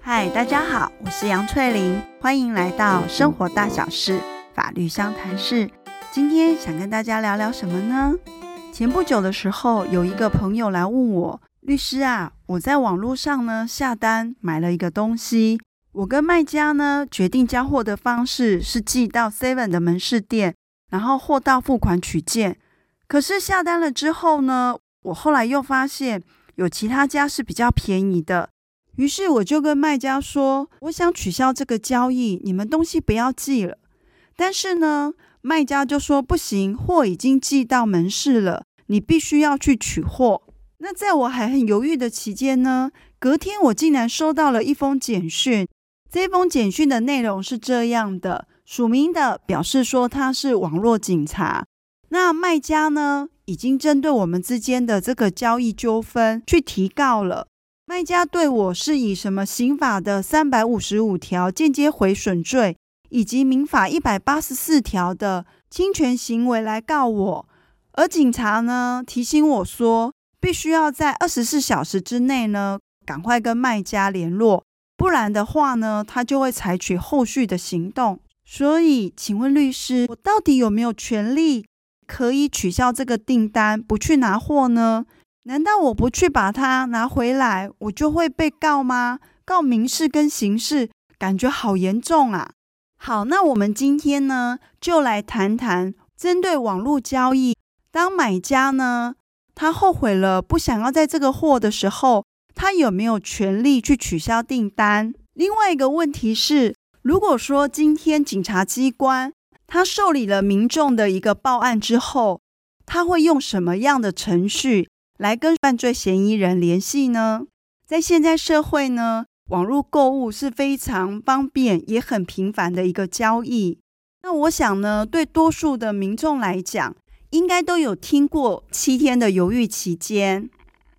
嗨，大家好，我是杨翠玲，欢迎来到生活大小事法律相谈室。今天想跟大家聊聊什么呢？前不久的时候，有一个朋友来问我，律师啊，我在网络上呢下单买了一个东西，我跟卖家呢决定交货的方式是寄到 Seven 的门市店，然后货到付款取件。可是下单了之后呢，我后来又发现有其他家是比较便宜的，于是我就跟卖家说，我想取消这个交易，你们东西不要寄了。但是呢，卖家就说不行，货已经寄到门市了，你必须要去取货。那在我还很犹豫的期间呢，隔天我竟然收到了一封简讯。这封简讯的内容是这样的，署名的表示说他是网络警察。那卖家呢，已经针对我们之间的这个交易纠纷去提告了。卖家对我是以什么刑法的三百五十五条间接毁损罪，以及民法一百八十四条的侵权行为来告我。而警察呢，提醒我说，必须要在二十四小时之内呢，赶快跟卖家联络，不然的话呢，他就会采取后续的行动。所以，请问律师，我到底有没有权利？可以取消这个订单，不去拿货呢？难道我不去把它拿回来，我就会被告吗？告民事跟刑事，感觉好严重啊！好，那我们今天呢，就来谈谈针对网络交易，当买家呢，他后悔了，不想要在这个货的时候，他有没有权利去取消订单？另外一个问题是，如果说今天警察机关，他受理了民众的一个报案之后，他会用什么样的程序来跟犯罪嫌疑人联系呢？在现在社会呢，网络购物是非常方便也很频繁的一个交易。那我想呢，对多数的民众来讲，应该都有听过七天的犹豫期间。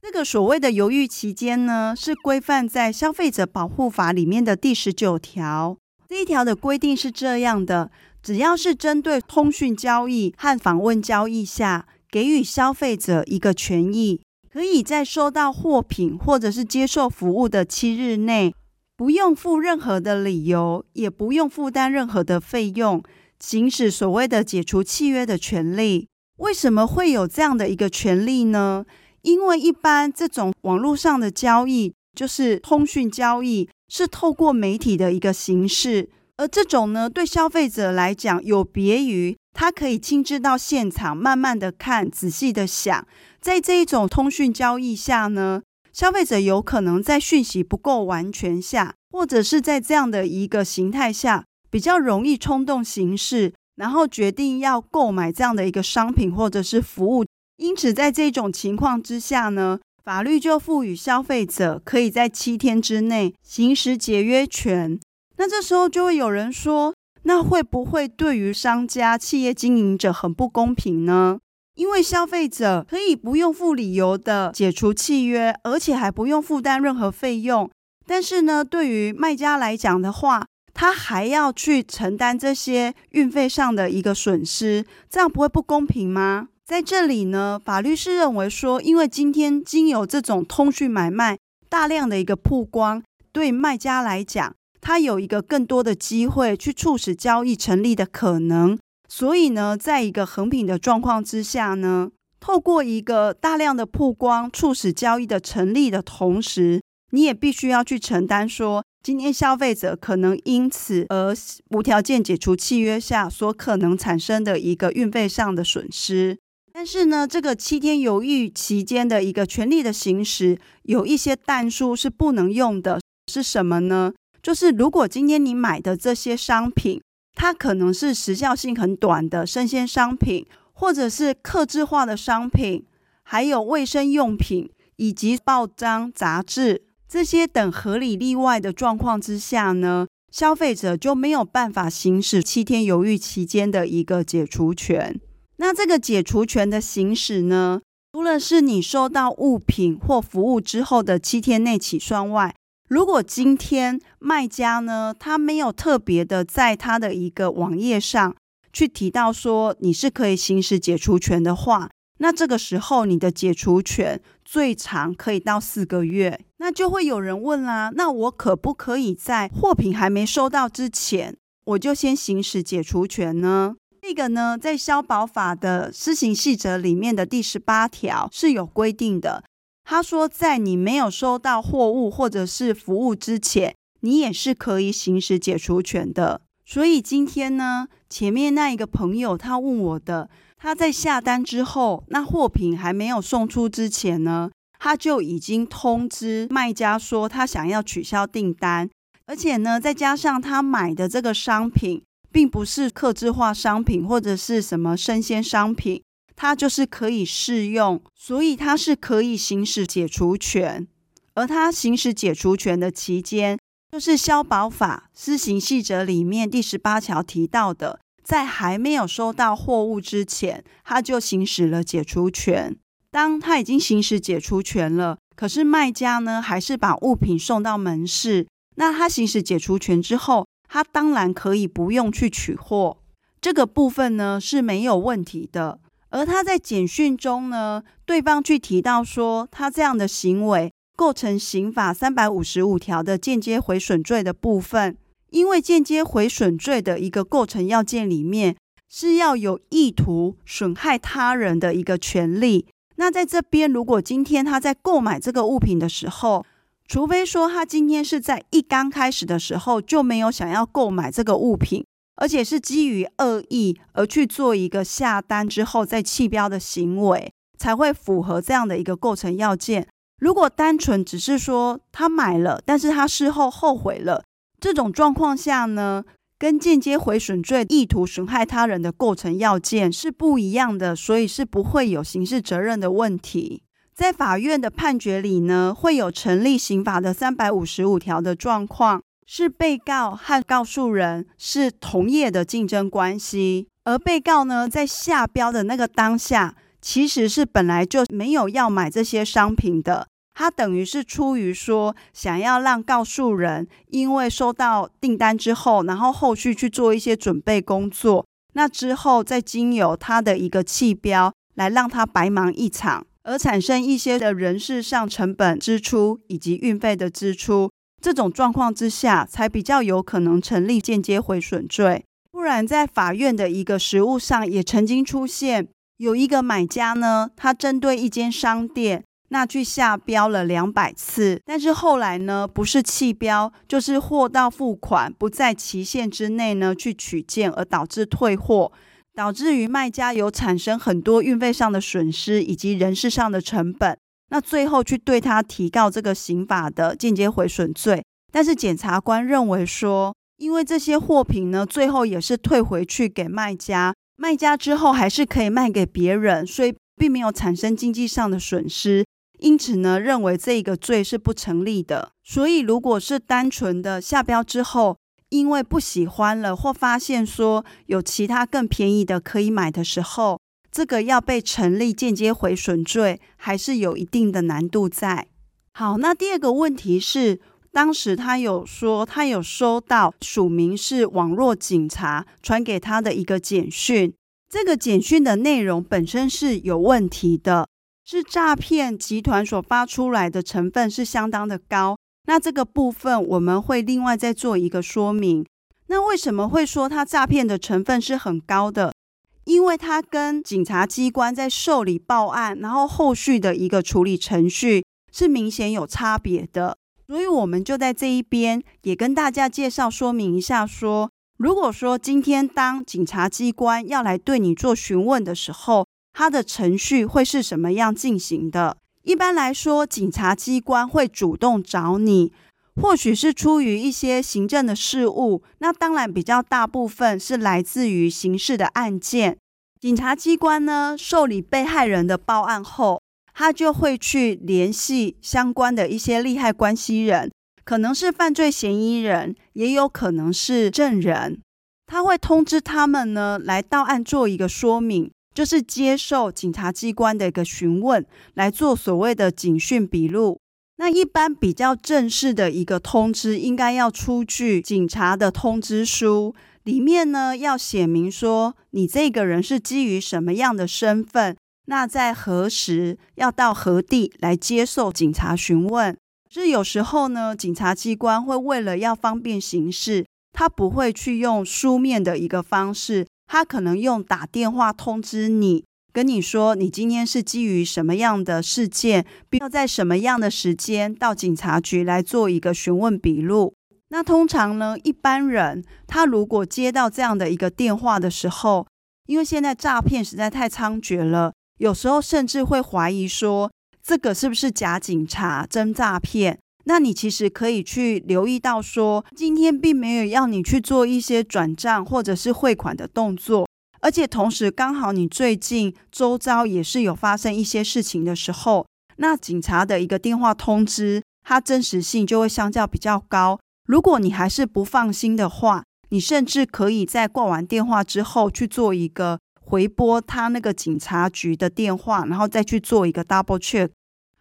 这个所谓的犹豫期间呢，是规范在《消费者保护法》里面的第十九条。这一条的规定是这样的。只要是针对通讯交易和访问交易下，给予消费者一个权益，可以在收到货品或者是接受服务的七日内，不用付任何的理由，也不用负担任何的费用，行使所谓的解除契约的权利。为什么会有这样的一个权利呢？因为一般这种网络上的交易，就是通讯交易，是透过媒体的一个形式。而这种呢，对消费者来讲，有别于他可以亲自到现场，慢慢的看，仔细的想。在这一种通讯交易下呢，消费者有可能在讯息不够完全下，或者是在这样的一个形态下，比较容易冲动行事，然后决定要购买这样的一个商品或者是服务。因此，在这种情况之下呢，法律就赋予消费者可以在七天之内行使解约权。那这时候就会有人说，那会不会对于商家、企业经营者很不公平呢？因为消费者可以不用付理由的解除契约，而且还不用负担任何费用。但是呢，对于卖家来讲的话，他还要去承担这些运费上的一个损失，这样不会不公平吗？在这里呢，法律是认为说，因为今天经由这种通讯买卖大量的一个曝光，对卖家来讲。他有一个更多的机会去促使交易成立的可能，所以呢，在一个衡平的状况之下呢，透过一个大量的曝光，促使交易的成立的同时，你也必须要去承担说，今天消费者可能因此而无条件解除契约下所可能产生的一个运费上的损失。但是呢，这个七天犹豫期间的一个权利的行使，有一些但书是不能用的，是什么呢？就是如果今天你买的这些商品，它可能是时效性很短的生鲜商品，或者是客制化的商品，还有卫生用品以及报章杂志这些等合理例外的状况之下呢，消费者就没有办法行使七天犹豫期间的一个解除权。那这个解除权的行使呢，除了是你收到物品或服务之后的七天内起算外，如果今天卖家呢，他没有特别的在他的一个网页上去提到说你是可以行使解除权的话，那这个时候你的解除权最长可以到四个月。那就会有人问啦，那我可不可以在货品还没收到之前，我就先行使解除权呢？这个呢，在消保法的施行细则里面的第十八条是有规定的。他说，在你没有收到货物或者是服务之前，你也是可以行使解除权的。所以今天呢，前面那一个朋友他问我的，他在下单之后，那货品还没有送出之前呢，他就已经通知卖家说他想要取消订单，而且呢，再加上他买的这个商品并不是客制化商品或者是什么生鲜商品，它就是可以适用，所以它是可以行使解除权，而他行使解除权的期间。就是消保法施行细则里面第十八条提到的，在还没有收到货物之前，他就行使了解除权。当他已经行使解除权了，可是卖家呢，还是把物品送到门市，那他行使解除权之后，他当然可以不用去取货，这个部分呢是没有问题的。而他在简讯中呢，对方去提到说，他这样的行为。构成刑法三百五十五条的间接毁损罪的部分，因为间接毁损罪的一个构成要件里面是要有意图损害他人的一个权利。那在这边，如果今天他在购买这个物品的时候，除非说他今天是在一刚开始的时候就没有想要购买这个物品，而且是基于恶意而去做一个下单之后再弃标的行为，才会符合这样的一个构成要件。如果单纯只是说他买了，但是他事后后悔了，这种状况下呢，跟间接毁损罪意图损害他人的构成要件是不一样的，所以是不会有刑事责任的问题。在法院的判决里呢，会有成立刑法的三百五十五条的状况，是被告和告诉人是同业的竞争关系，而被告呢，在下标的那个当下，其实是本来就没有要买这些商品的。他等于是出于说想要让告诉人，因为收到订单之后，然后后续去做一些准备工作，那之后再经由他的一个弃标，来让他白忙一场，而产生一些的人事上成本支出以及运费的支出，这种状况之下，才比较有可能成立间接毁损罪。不然，在法院的一个实务上，也曾经出现有一个买家呢，他针对一间商店。那去下标了两百次，但是后来呢，不是弃标，就是货到付款不在期限之内呢去取件，而导致退货，导致于卖家有产生很多运费上的损失以及人事上的成本。那最后去对他提告这个刑法的间接毁损罪，但是检察官认为说，因为这些货品呢，最后也是退回去给卖家，卖家之后还是可以卖给别人，所以并没有产生经济上的损失。因此呢，认为这个罪是不成立的。所以，如果是单纯的下标之后，因为不喜欢了，或发现说有其他更便宜的可以买的时候，这个要被成立间接毁损罪，还是有一定的难度在。好，那第二个问题是，当时他有说他有收到署名是网络警察传给他的一个简讯，这个简讯的内容本身是有问题的。是诈骗集团所发出来的成分是相当的高，那这个部分我们会另外再做一个说明。那为什么会说它诈骗的成分是很高的？因为它跟警察机关在受理报案，然后后续的一个处理程序是明显有差别的。所以我们就在这一边也跟大家介绍说明一下说，如果说今天当警察机关要来对你做询问的时候，它的程序会是什么样进行的？一般来说，警察机关会主动找你，或许是出于一些行政的事务，那当然比较大部分是来自于刑事的案件。警察机关呢，受理被害人的报案后，他就会去联系相关的一些利害关系人，可能是犯罪嫌疑人，也有可能是证人，他会通知他们呢，来到案做一个说明。就是接受警察机关的一个询问，来做所谓的警讯笔录。那一般比较正式的一个通知，应该要出具警察的通知书，里面呢要写明说，你这个人是基于什么样的身份，那在何时要到何地来接受警察询问？是有时候呢，警察机关会为了要方便行事，他不会去用书面的一个方式，他可能用打电话通知你，跟你说你今天是基于什么样的事件，必要在什么样的时间到警察局来做一个询问笔录。那通常呢，一般人他如果接到这样的一个电话的时候，因为现在诈骗实在太猖獗了，有时候甚至会怀疑说，这个是不是假警察真诈骗？那你其实可以去留意到说，今天并没有要你去做一些转账或者是汇款的动作，而且同时刚好你最近周遭也是有发生一些事情的时候，那警察的一个电话通知，它真实性就会相较比较高。如果你还是不放心的话，你甚至可以在挂完电话之后去做一个。回拨他那个警察局的电话，然后再去做一个 double check。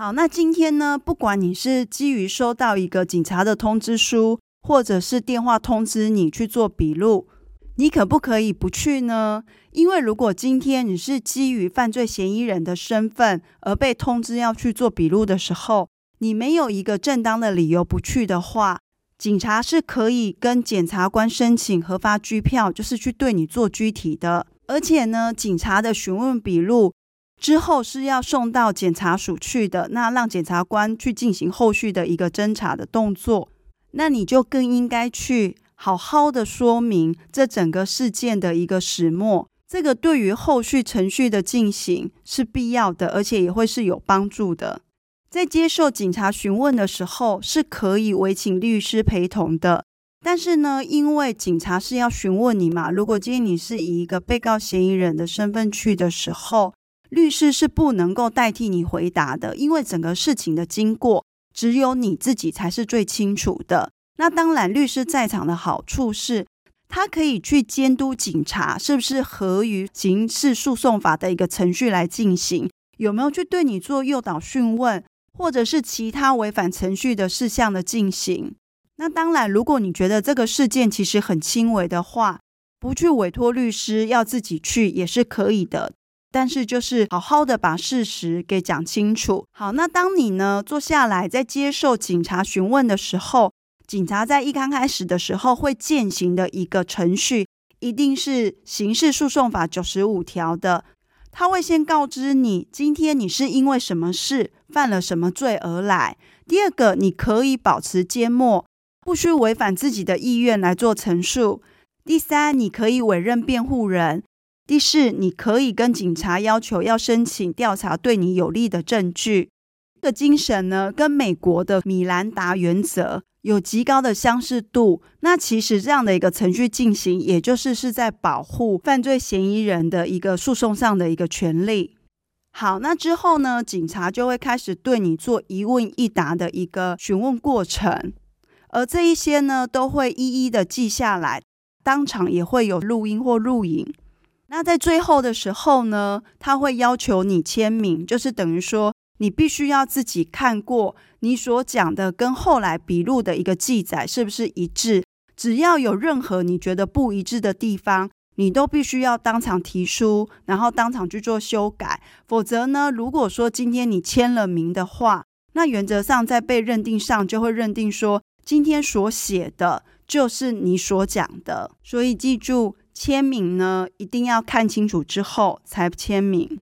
好，那今天呢，不管你是基于收到一个警察的通知书，或者是电话通知你去做笔录，你可不可以不去呢？因为如果今天你是基于犯罪嫌疑人的身份而被通知要去做笔录的时候，你没有一个正当的理由不去的话，警察是可以跟检察官申请核发拘票，就是去对你做拘提的。而且呢，警察的询问笔录之后是要送到检察署去的，那让检察官去进行后续的一个侦查的动作。那你就更应该去好好的说明这整个事件的一个始末，这个对于后续程序的进行是必要的，而且也会是有帮助的。在接受警察询问的时候，是可以委请律师陪同的。但是呢，因为警察是要询问你嘛，如果今天你是以一个被告嫌疑人的身份去的时候，律师是不能够代替你回答的，因为整个事情的经过只有你自己才是最清楚的。那当然，律师在场的好处是，他可以去监督警察是不是合于刑事诉讼法的一个程序来进行，有没有去对你做诱导讯问，或者是其他违反程序的事项的进行。那当然，如果你觉得这个事件其实很轻微的话，不去委托律师，要自己去也是可以的。但是就是好好的把事实给讲清楚。好，那当你呢坐下来在接受警察询问的时候，警察在一刚开始的时候会践行的一个程序，一定是刑事诉讼法九十五条的。他会先告知你，今天你是因为什么事犯了什么罪而来。第二个，你可以保持缄默。不需违反自己的意愿来做陈述。第三，你可以委任辩护人。第四，你可以跟警察要求要申请调查对你有利的证据。这个精神呢，跟美国的米兰达原则有极高的相似度。那其实这样的一个程序进行，也就是是在保护犯罪嫌疑人的一个诉讼上的一个权利。好，那之后呢，警察就会开始对你做一问一答的一个询问过程。而这一些呢，都会一一的记下来，当场也会有录音或录影。那在最后的时候呢，他会要求你签名，就是等于说你必须要自己看过你所讲的跟后来笔录的一个记载是不是一致。只要有任何你觉得不一致的地方，你都必须要当场提出，然后当场去做修改。否则呢，如果说今天你签了名的话，那原则上在被认定上就会认定说。今天所写的就是你所讲的，所以记住签名呢，一定要看清楚之后才签名。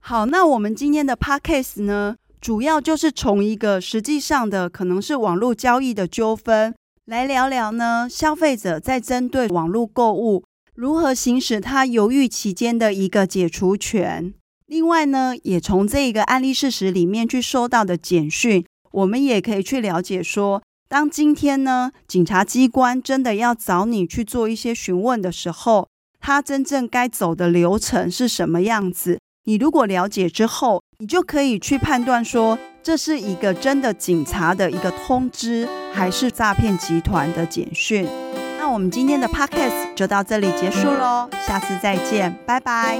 好，那我们今天的 podcast 呢，主要就是从一个实际上的可能是网络交易的纠纷来聊聊呢，消费者在针对网络购物如何行使他犹豫期间的一个解除权。另外呢，也从这一个案例事实里面去收到的简讯，我们也可以去了解说。当今天呢，警察机关真的要找你去做一些询问的时候，他真正该走的流程是什么样子？你如果了解之后，你就可以去判断说，这是一个真的警察的一个通知，还是诈骗集团的简讯。那我们今天的 podcast 就到这里结束喽，下次再见，拜拜。